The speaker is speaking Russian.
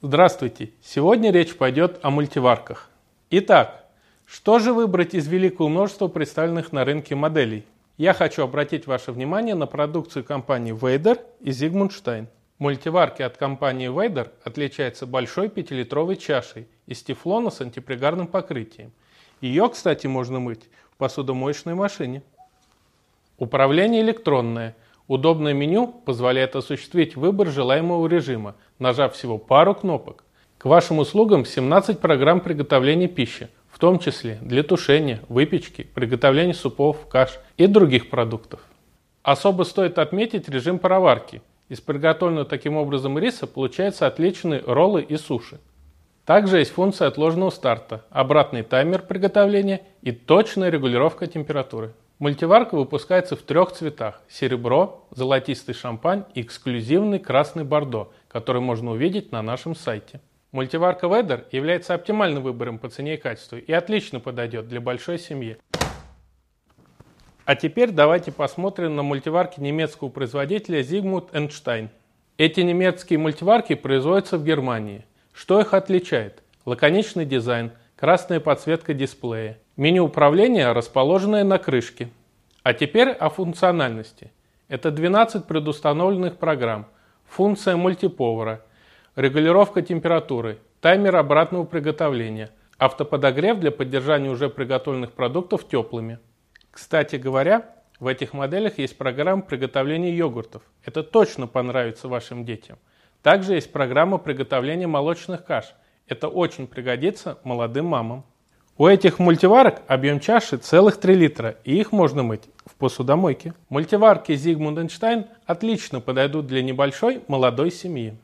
Здравствуйте! Сегодня речь пойдет о мультиварках. Итак, что же выбрать из великого множества представленных на рынке моделей? Я хочу обратить ваше внимание на продукцию компании Vader и Stein. Мультиварки от компании Vader отличаются большой 5-литровой чашей из тефлона с антипригарным покрытием. Ее, кстати, можно мыть в посудомоечной машине. Управление электронное – Удобное меню позволяет осуществить выбор желаемого режима, нажав всего пару кнопок. К вашим услугам 17 программ приготовления пищи, в том числе для тушения, выпечки, приготовления супов, каш и других продуктов. Особо стоит отметить режим пароварки. Из приготовленного таким образом риса получаются отличные роллы и суши. Также есть функция отложенного старта, обратный таймер приготовления и точная регулировка температуры. Мультиварка выпускается в трех цветах – серебро, золотистый шампань и эксклюзивный красный бордо, который можно увидеть на нашем сайте. Мультиварка Weather является оптимальным выбором по цене и качеству и отлично подойдет для большой семьи. А теперь давайте посмотрим на мультиварки немецкого производителя Zigmund Stein. Эти немецкие мультиварки производятся в Германии. Что их отличает? Лаконичный дизайн, красная подсветка дисплея, Меню управления, расположенное на крышке. А теперь о функциональности. Это 12 предустановленных программ, функция мультиповара, регулировка температуры, таймер обратного приготовления, автоподогрев для поддержания уже приготовленных продуктов теплыми. Кстати говоря, в этих моделях есть программа приготовления йогуртов. Это точно понравится вашим детям. Также есть программа приготовления молочных каш. Это очень пригодится молодым мамам. У этих мультиварок объем чаши целых 3 литра, и их можно мыть в посудомойке. Мультиварки Zigmund Stein отлично подойдут для небольшой молодой семьи.